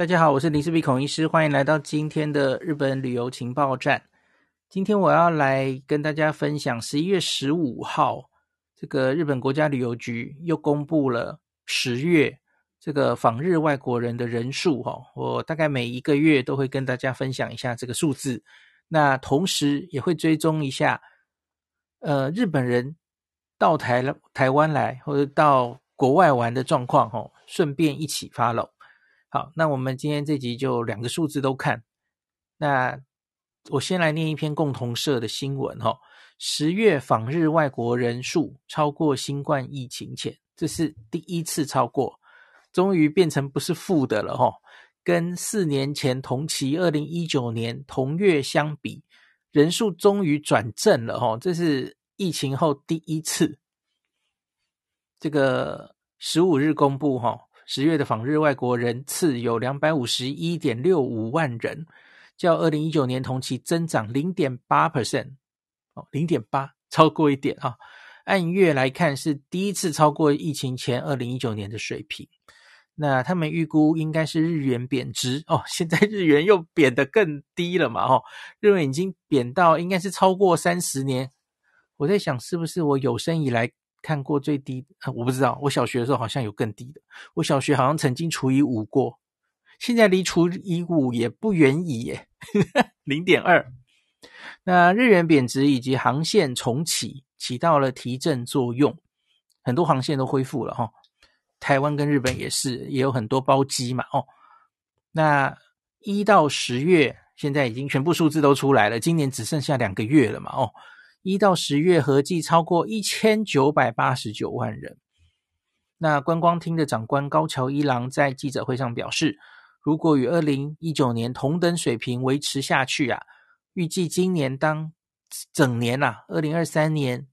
大家好，我是林氏璧孔医师，欢迎来到今天的日本旅游情报站。今天我要来跟大家分享，十一月十五号，这个日本国家旅游局又公布了十月这个访日外国人的人数。哈，我大概每一个月都会跟大家分享一下这个数字，那同时也会追踪一下，呃，日本人到台台湾来或者到国外玩的状况，哈，顺便一起 follow。好，那我们今天这集就两个数字都看。那我先来念一篇共同社的新闻哈、哦，十月访日外国人数超过新冠疫情前，这是第一次超过，终于变成不是负的了哈、哦。跟四年前同期二零一九年同月相比，人数终于转正了哈、哦，这是疫情后第一次。这个十五日公布哈、哦。十月的访日外国人次有两百五十一点六五万人，较二零一九年同期增长零点八 percent，哦，零点八，超过一点啊。按月来看，是第一次超过疫情前二零一九年的水平。那他们预估应该是日元贬值哦，现在日元又贬得更低了嘛，哦，日元已经贬到应该是超过三十年。我在想，是不是我有生以来。看过最低，我不知道。我小学的时候好像有更低的。我小学好像曾经除以五过，现在离除以五也不远矣耶，零点二。那日元贬值以及航线重启，起到了提振作用，很多航线都恢复了哈。台湾跟日本也是，也有很多包机嘛哦。那一到十月，现在已经全部数字都出来了，今年只剩下两个月了嘛哦。一到十月合计超过一千九百八十九万人。那观光厅的长官高桥一郎在记者会上表示，如果与二零一九年同等水平维持下去啊，预计今年当整年啊，二零二三年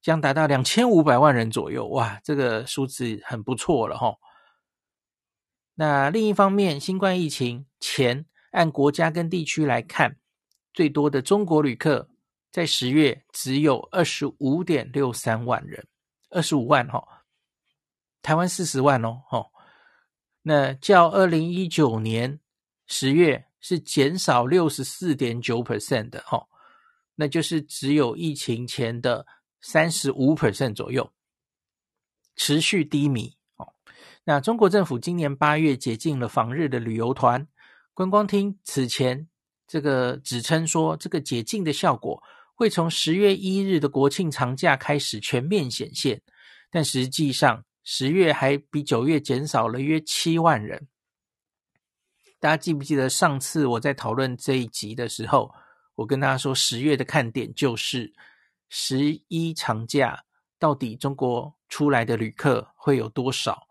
将达到两千五百万人左右。哇，这个数字很不错了哈。那另一方面，新冠疫情前按国家跟地区来看，最多的中国旅客。在十月只有二十五点六三万人，二十五万哈、哦，台湾四十万哦，哦，那较二零一九年十月是减少六十四点九 percent 的哈、哦，那就是只有疫情前的三十五 percent 左右，持续低迷哦。那中国政府今年八月解禁了访日的旅游团，观光厅此前这个指称说，这个解禁的效果。会从十月一日的国庆长假开始全面显现，但实际上十月还比九月减少了约七万人。大家记不记得上次我在讨论这一集的时候，我跟大家说十月的看点就是十一长假，到底中国出来的旅客会有多少？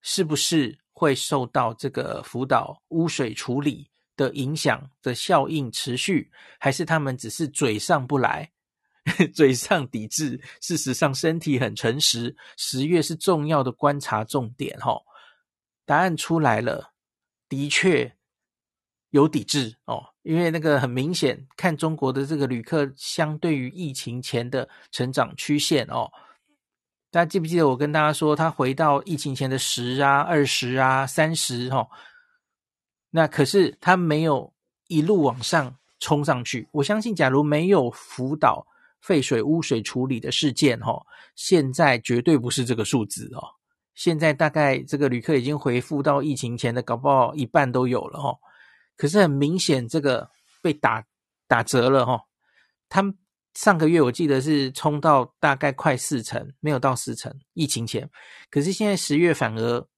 是不是会受到这个福岛污水处理的影响的效应持续，还是他们只是嘴上不来，嘴上抵制？事实上，身体很诚实。十月是重要的观察重点，哈。答案出来了，的确有抵制哦，因为那个很明显，看中国的这个旅客相对于疫情前的成长曲线哦。大家记不记得我跟大家说，他回到疫情前的十啊、二十啊、三十哈？那可是他没有一路往上冲上去。我相信，假如没有福岛废水污水处理的事件，哈，现在绝对不是这个数字哦。现在大概这个旅客已经恢复到疫情前的，搞不好一半都有了哈。可是很明显，这个被打打折了哈。他们上个月我记得是冲到大概快四成，没有到四成，疫情前。可是现在十月反而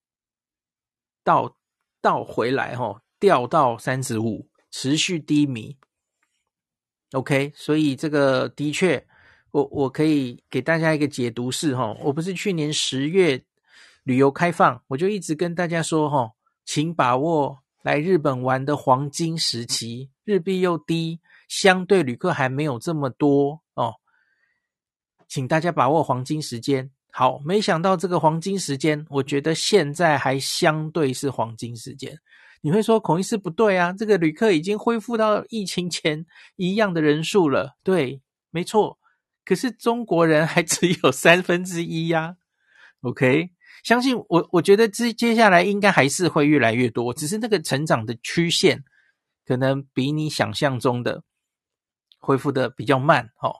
到。倒回来哈，掉到三十五，持续低迷。OK，所以这个的确，我我可以给大家一个解读是哈，我不是去年十月旅游开放，我就一直跟大家说哈，请把握来日本玩的黄金时期，日币又低，相对旅客还没有这么多哦，请大家把握黄金时间。好，没想到这个黄金时间，我觉得现在还相对是黄金时间。你会说孔医师不对啊？这个旅客已经恢复到疫情前一样的人数了。对，没错。可是中国人还只有三分之一呀。OK，相信我，我觉得接接下来应该还是会越来越多，只是那个成长的曲线可能比你想象中的恢复的比较慢哦。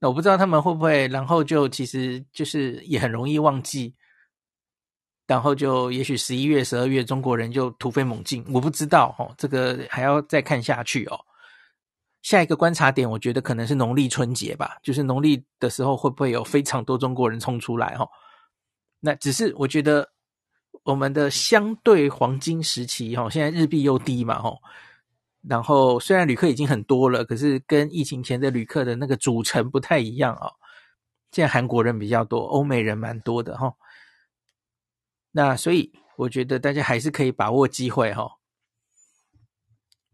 那我不知道他们会不会，然后就其实就是也很容易忘记，然后就也许十一月、十二月中国人就突飞猛进，我不知道哦，这个还要再看下去哦。下一个观察点，我觉得可能是农历春节吧，就是农历的时候会不会有非常多中国人冲出来哈？那只是我觉得我们的相对黄金时期哈，现在日币又低嘛哈，然后虽然旅客已经很多了，可是跟疫情前的旅客的那个组成不太一样啊。现在韩国人比较多，欧美人蛮多的哈。那所以我觉得大家还是可以把握机会哈。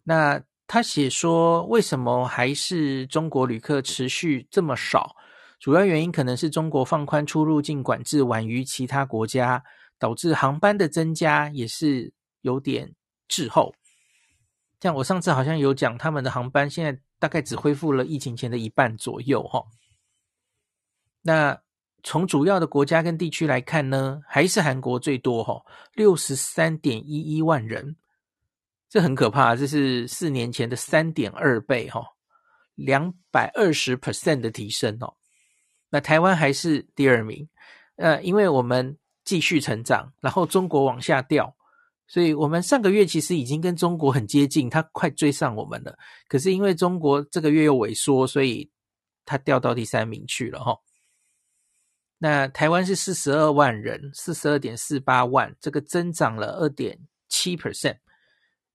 那。他写说，为什么还是中国旅客持续这么少？主要原因可能是中国放宽出入境管制晚于其他国家，导致航班的增加也是有点滞后。像我上次好像有讲，他们的航班现在大概只恢复了疫情前的一半左右哈。那从主要的国家跟地区来看呢，还是韩国最多哈，六十三点一一万人。这很可怕，这是四年前的三点二倍，哈，两百二十 percent 的提升哦。那台湾还是第二名，呃，因为我们继续成长，然后中国往下掉，所以我们上个月其实已经跟中国很接近，它快追上我们了。可是因为中国这个月又萎缩，所以它掉到第三名去了，哈。那台湾是四十二万人，四十二点四八万，这个增长了二点七 percent。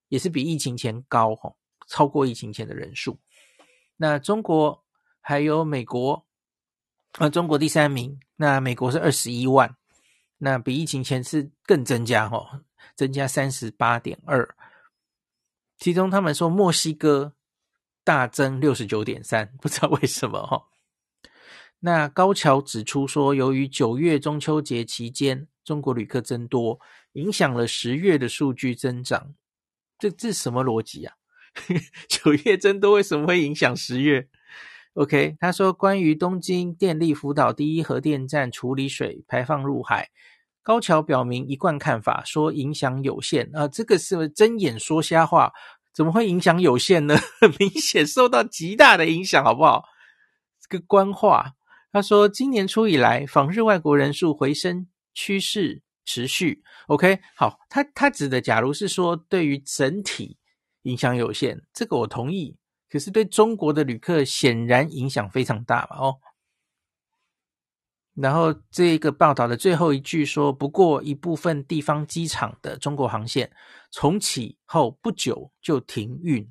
也是比疫情前高哈，超过疫情前的人数。那中国还有美国，啊，中国第三名，那美国是二十一万，那比疫情前是更增加哈，增加三十八点二。其中他们说墨西哥大增六十九点三，不知道为什么哈。那高桥指出说，由于九月中秋节期间中国旅客增多，影响了十月的数据增长。这这什么逻辑啊？九月增多为什么会影响十月？OK，他说关于东京电力福岛第一核电站处理水排放入海，高桥表明一贯看法，说影响有限啊。这个是睁眼说瞎话，怎么会影响有限呢？明显受到极大的影响，好不好？这个官话，他说今年初以来访日外国人数回升趋势。持续 OK 好，他他指的，假如是说对于整体影响有限，这个我同意。可是对中国的旅客显然影响非常大嘛哦。然后这个报道的最后一句说，不过一部分地方机场的中国航线重启后不久就停运，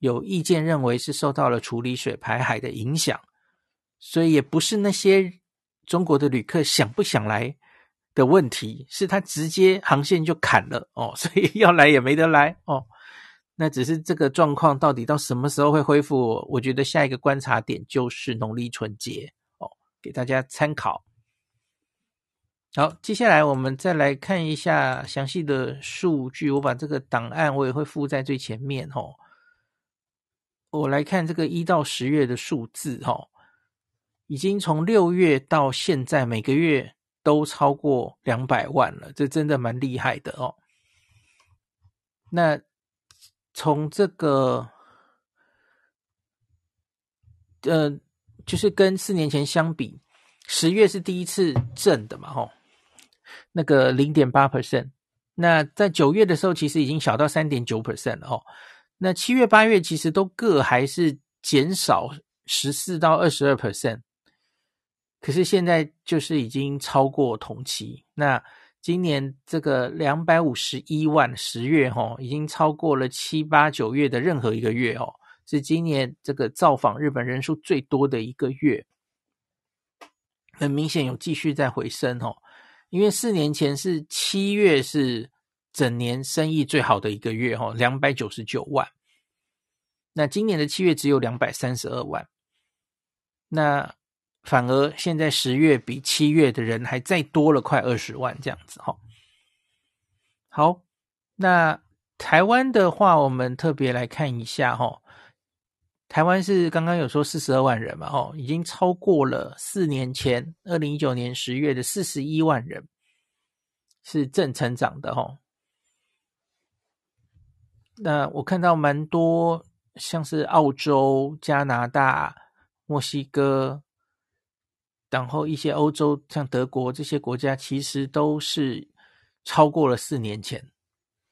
有意见认为是受到了处理水排海的影响，所以也不是那些中国的旅客想不想来。的问题是，他直接航线就砍了哦，所以要来也没得来哦。那只是这个状况到底到什么时候会恢复？我觉得下一个观察点就是农历春节，给大家参考。好，接下来我们再来看一下详细的数据。我把这个档案我也会附在最前面哦。我来看这个一到十月的数字哦，已经从六月到现在每个月。都超过两百万了，这真的蛮厉害的哦。那从这个，呃，就是跟四年前相比，十月是第一次正的嘛，吼，那个零点八 percent。那在九月的时候，其实已经小到三点九 percent 了哦。那七月、八月其实都各还是减少十四到二十二 percent。可是现在就是已经超过同期，那今年这个两百五十一万十月哈，已经超过了七八九月的任何一个月哦，是今年这个造访日本人数最多的一个月，很明显有继续在回升哦，因为四年前是七月是整年生意最好的一个月哈，两百九十九万，那今年的七月只有两百三十二万，那。反而现在十月比七月的人还再多了快二十万这样子哈。好，那台湾的话，我们特别来看一下哈。台湾是刚刚有说四十二万人嘛，哦，已经超过了四年前二零一九年十月的四十一万人。是正成长的齁。那我看到蛮多，像是澳洲、加拿大、墨西哥，然后一些欧洲，像德国这些国家，其实都是超过了四年前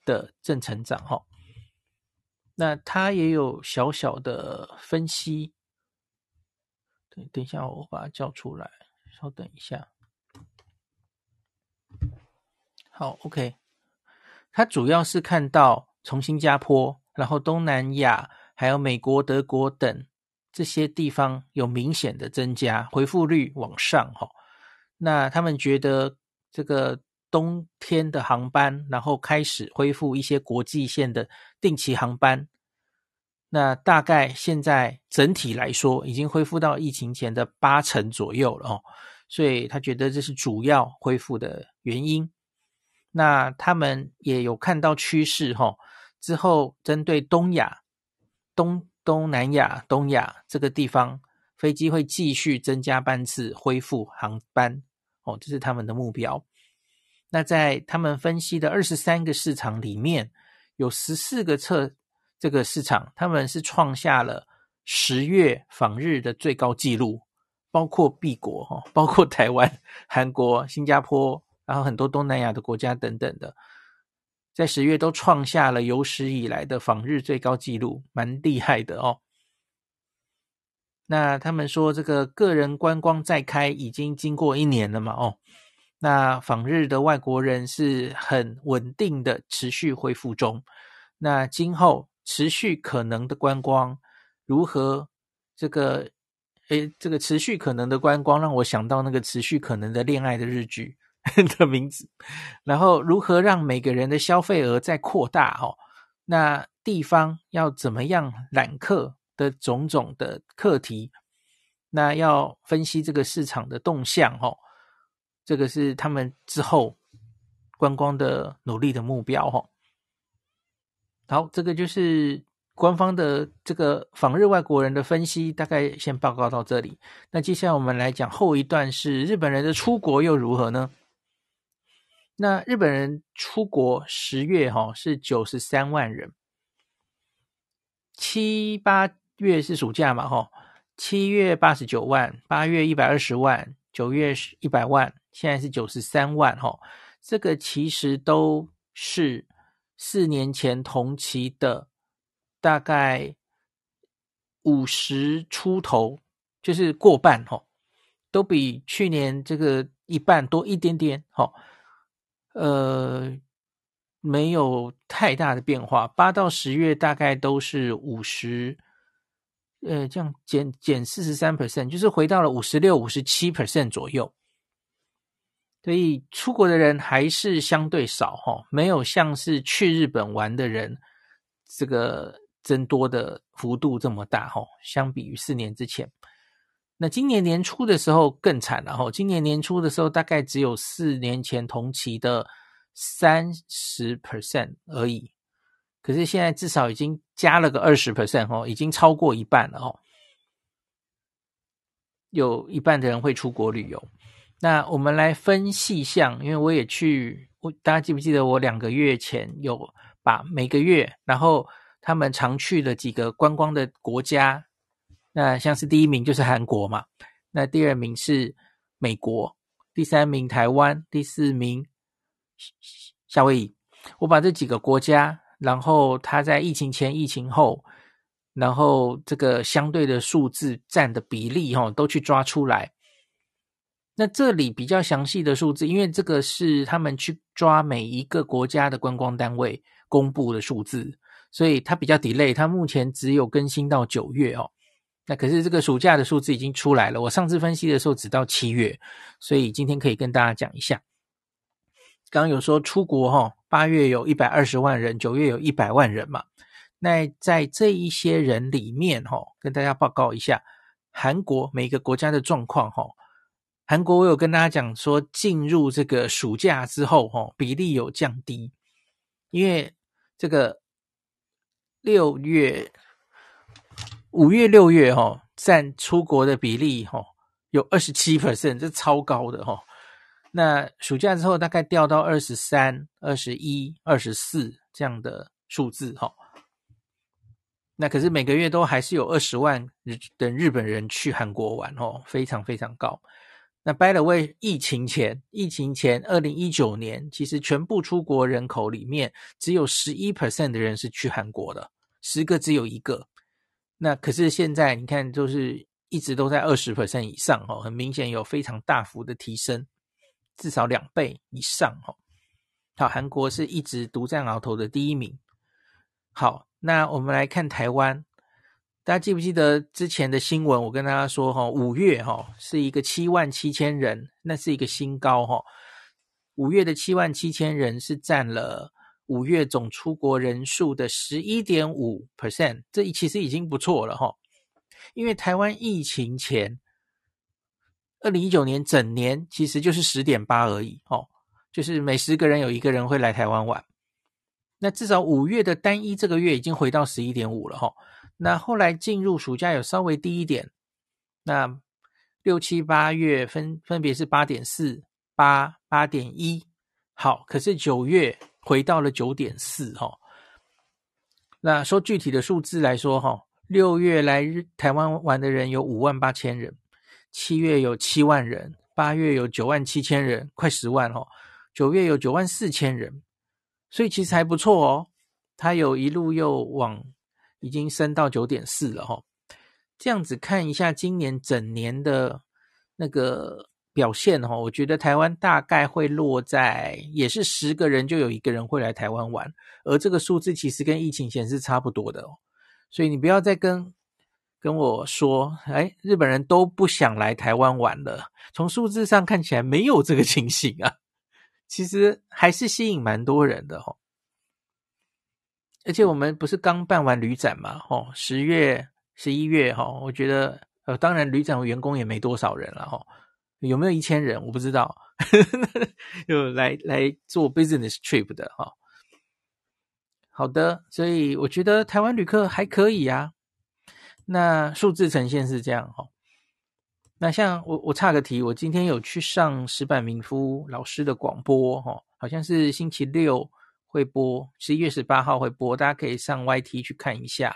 的正成长齁。那他也有小小的分析。等等一下，我把它叫出来。稍等一下。好，OK。他主要是看到从新加坡，然后东南亚，还有美国、德国等这些地方有明显的增加，回复率往上哈。那他们觉得这个冬天的航班，然后开始恢复一些国际线的定期航班。那大概现在整体来说，已经恢复到疫情前的八成左右了哦，所以他觉得这是主要恢复的原因。那他们也有看到趋势哈，之后针对东亚、东东南亚、东亚这个地方，飞机会继续增加班次，恢复航班哦，这是他们的目标。那在他们分析的二十三个市场里面，有十四个测。这个市场，他们是创下了十月访日的最高纪录，包括 B 国哈，包括台湾、韩国、新加坡，然后很多东南亚的国家等等的，在十月都创下了有史以来的访日最高纪录，蛮厉害的哦。那他们说，这个个人观光再开已经经过一年了嘛？哦，那访日的外国人是很稳定的持续恢复中，那今后。持续可能的观光如何？这个，诶，这个持续可能的观光让我想到那个持续可能的恋爱的日剧 的名字。然后，如何让每个人的消费额再扩大？哦，那地方要怎么样揽客的种种的课题？那要分析这个市场的动向。哦，这个是他们之后观光的努力的目标。哦。好，这个就是官方的这个访日外国人的分析，大概先报告到这里。那接下来我们来讲后一段，是日本人的出国又如何呢？那日本人出国十月哈是九十三万人，七八月是暑假嘛哈，七月八十九万，八月一百二十万，九月一百万，现在是九十三万哈，这个其实都是。四年前同期的大概五十出头，就是过半哈，都比去年这个一半多一点点哈，呃，没有太大的变化。八到十月大概都是五十，呃，这样减减四十三 percent，就是回到了五十六、五十七 percent 左右。所以出国的人还是相对少哈，没有像是去日本玩的人这个增多的幅度这么大哈。相比于四年之前，那今年年初的时候更惨了哈。今年年初的时候大概只有四年前同期的三十 percent 而已，可是现在至少已经加了个二十 percent 哈，已经超过一半了哈。有一半的人会出国旅游。那我们来分细项，因为我也去，我大家记不记得我两个月前有把每个月，然后他们常去的几个观光的国家，那像是第一名就是韩国嘛，那第二名是美国，第三名台湾，第四名夏威夷。我把这几个国家，然后他在疫情前、疫情后，然后这个相对的数字占的比例，哈，都去抓出来。那这里比较详细的数字，因为这个是他们去抓每一个国家的观光单位公布的数字，所以它比较 delay。它目前只有更新到九月哦。那可是这个暑假的数字已经出来了，我上次分析的时候只到七月，所以今天可以跟大家讲一下。刚刚有说出国哈，八月有一百二十万人，九月有一百万人嘛。那在这一些人里面哈，跟大家报告一下韩国每个国家的状况哈。韩国，我有跟大家讲说，进入这个暑假之后，哈，比例有降低，因为这个六月、五月、六月，哈，占出国的比例，哈，有二十七 percent，这超高的，哈。那暑假之后大概掉到二十三、二十一、二十四这样的数字哈。那可是每个月都还是有二十万日的日本人去韩国玩哦，非常非常高。那 by the way，疫情前，疫情前二零一九年，其实全部出国人口里面只有十一 percent 的人是去韩国的，十个只有一个。那可是现在你看，就是一直都在二十 percent 以上哦，很明显有非常大幅的提升，至少两倍以上哦。好，韩国是一直独占鳌头的第一名。好。那我们来看台湾，大家记不记得之前的新闻？我跟大家说，哈，五月哈是一个七万七千人，那是一个新高，哈。五月的七万七千人是占了五月总出国人数的十一点五 percent，这其实已经不错了，哈。因为台湾疫情前，二零一九年整年其实就是十点八而已，哦，就是每十个人有一个人会来台湾玩。那至少五月的单一这个月已经回到十一点五了哈，那后来进入暑假有稍微低一点，那六七八月分分别是八点四、八八点一，好，可是九月回到了九点四哈。那说具体的数字来说哈，六月来台湾玩的人有五万八千人，七月有七万人，八月有九万七千人，快十万哈，九月有九万四千人。所以其实还不错哦，它有一路又往已经升到九点四了哈。这样子看一下今年整年的那个表现哈，我觉得台湾大概会落在也是十个人就有一个人会来台湾玩，而这个数字其实跟疫情前是差不多的哦。所以你不要再跟跟我说，哎，日本人都不想来台湾玩了。从数字上看起来没有这个情形啊。其实还是吸引蛮多人的吼，而且我们不是刚办完旅展嘛吼，十月、十一月吼，我觉得呃，当然旅展员工也没多少人了吼，有没有一千人我不知道，有来来做 business trip 的哈。好的，所以我觉得台湾旅客还可以啊，那数字呈现是这样哈。那像我我岔个题，我今天有去上石板民夫老师的广播，哈，好像是星期六会播，十一月十八号会播，大家可以上 YT 去看一下。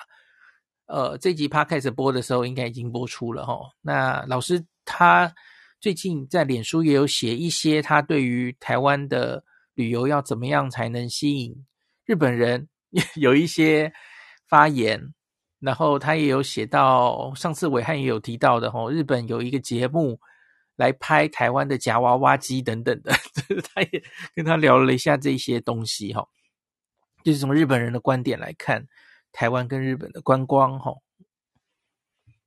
呃，这集 Podcast 播的时候应该已经播出了，哈。那老师他最近在脸书也有写一些他对于台湾的旅游要怎么样才能吸引日本人，有一些发言。然后他也有写到，上次暐瀚也有提到的吼，日本有一个节目来拍台湾的夹娃娃机等等的，他也跟他聊了一下这些东西哈，就是从日本人的观点来看台湾跟日本的观光哈。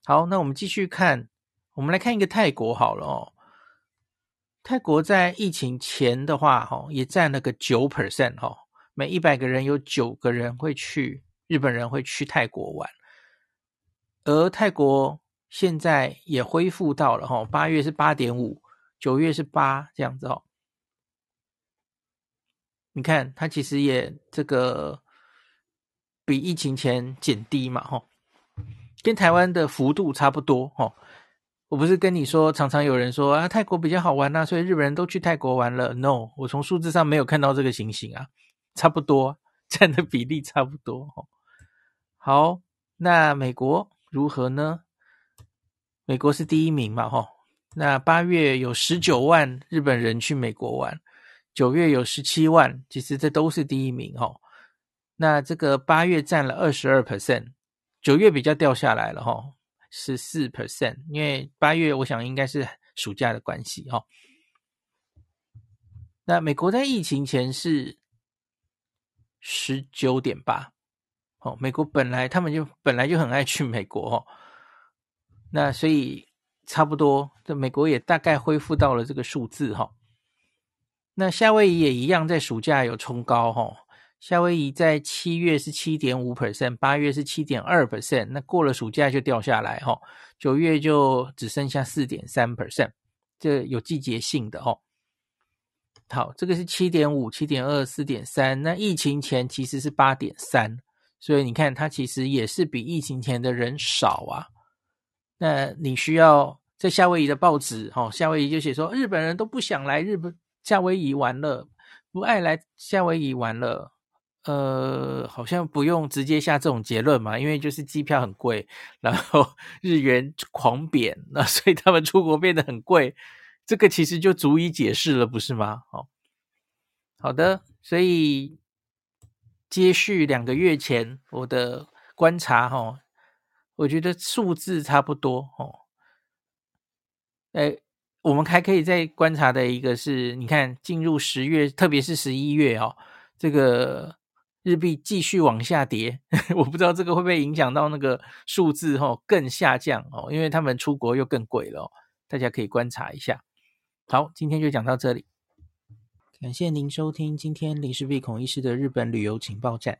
好，那我们继续看，我们来看一个泰国好了哦。泰国在疫情前的话哈，也占了个九 percent 哈，每一百个人有九个人会去，日本人会去泰国玩。而泰国现在也恢复到了哈，八月是八点五，九月是八这样子哦。你看，它其实也这个比疫情前减低嘛，哈，跟台湾的幅度差不多哈。我不是跟你说，常常有人说啊，泰国比较好玩呐，所以日本人都去泰国玩了。No，我从数字上没有看到这个情形啊，差不多占的比例差不多哈。好，那美国。如何呢？美国是第一名嘛，吼。那八月有十九万日本人去美国玩，九月有十七万，其实这都是第一名，吼。那这个八月占了二十二 percent，九月比较掉下来了，哈，十四 percent。因为八月我想应该是暑假的关系，吼。那美国在疫情前是十九点八。哦，美国本来他们就本来就很爱去美国哦，那所以差不多，这美国也大概恢复到了这个数字哈。那夏威夷也一样，在暑假有冲高哈。夏威夷在七月是七点五 percent，八月是七点二 percent，那过了暑假就掉下来哈。九月就只剩下四点三 percent，这有季节性的哈。好，这个是七点五、七点二、四点三，那疫情前其实是八点三。所以你看，它其实也是比疫情前的人少啊。那你需要在夏威夷的报纸，哈，夏威夷就写说，日本人都不想来日本夏威夷玩了，不爱来夏威夷玩了。呃，好像不用直接下这种结论嘛，因为就是机票很贵，然后日元狂贬，那所以他们出国变得很贵。这个其实就足以解释了，不是吗？好，好的，所以接续两个月前我的观察，哈，我觉得数字差不多，哦。哎，我们还可以再观察的一个是，你看进入十月，特别是十一月哦，这个日币继续往下跌，我不知道这个会不会影响到那个数字哦，更下降哦，因为他们出国又更贵了，大家可以观察一下。好，今天就讲到这里，感谢您收听今天林氏璧孔医师的日本旅游情报站。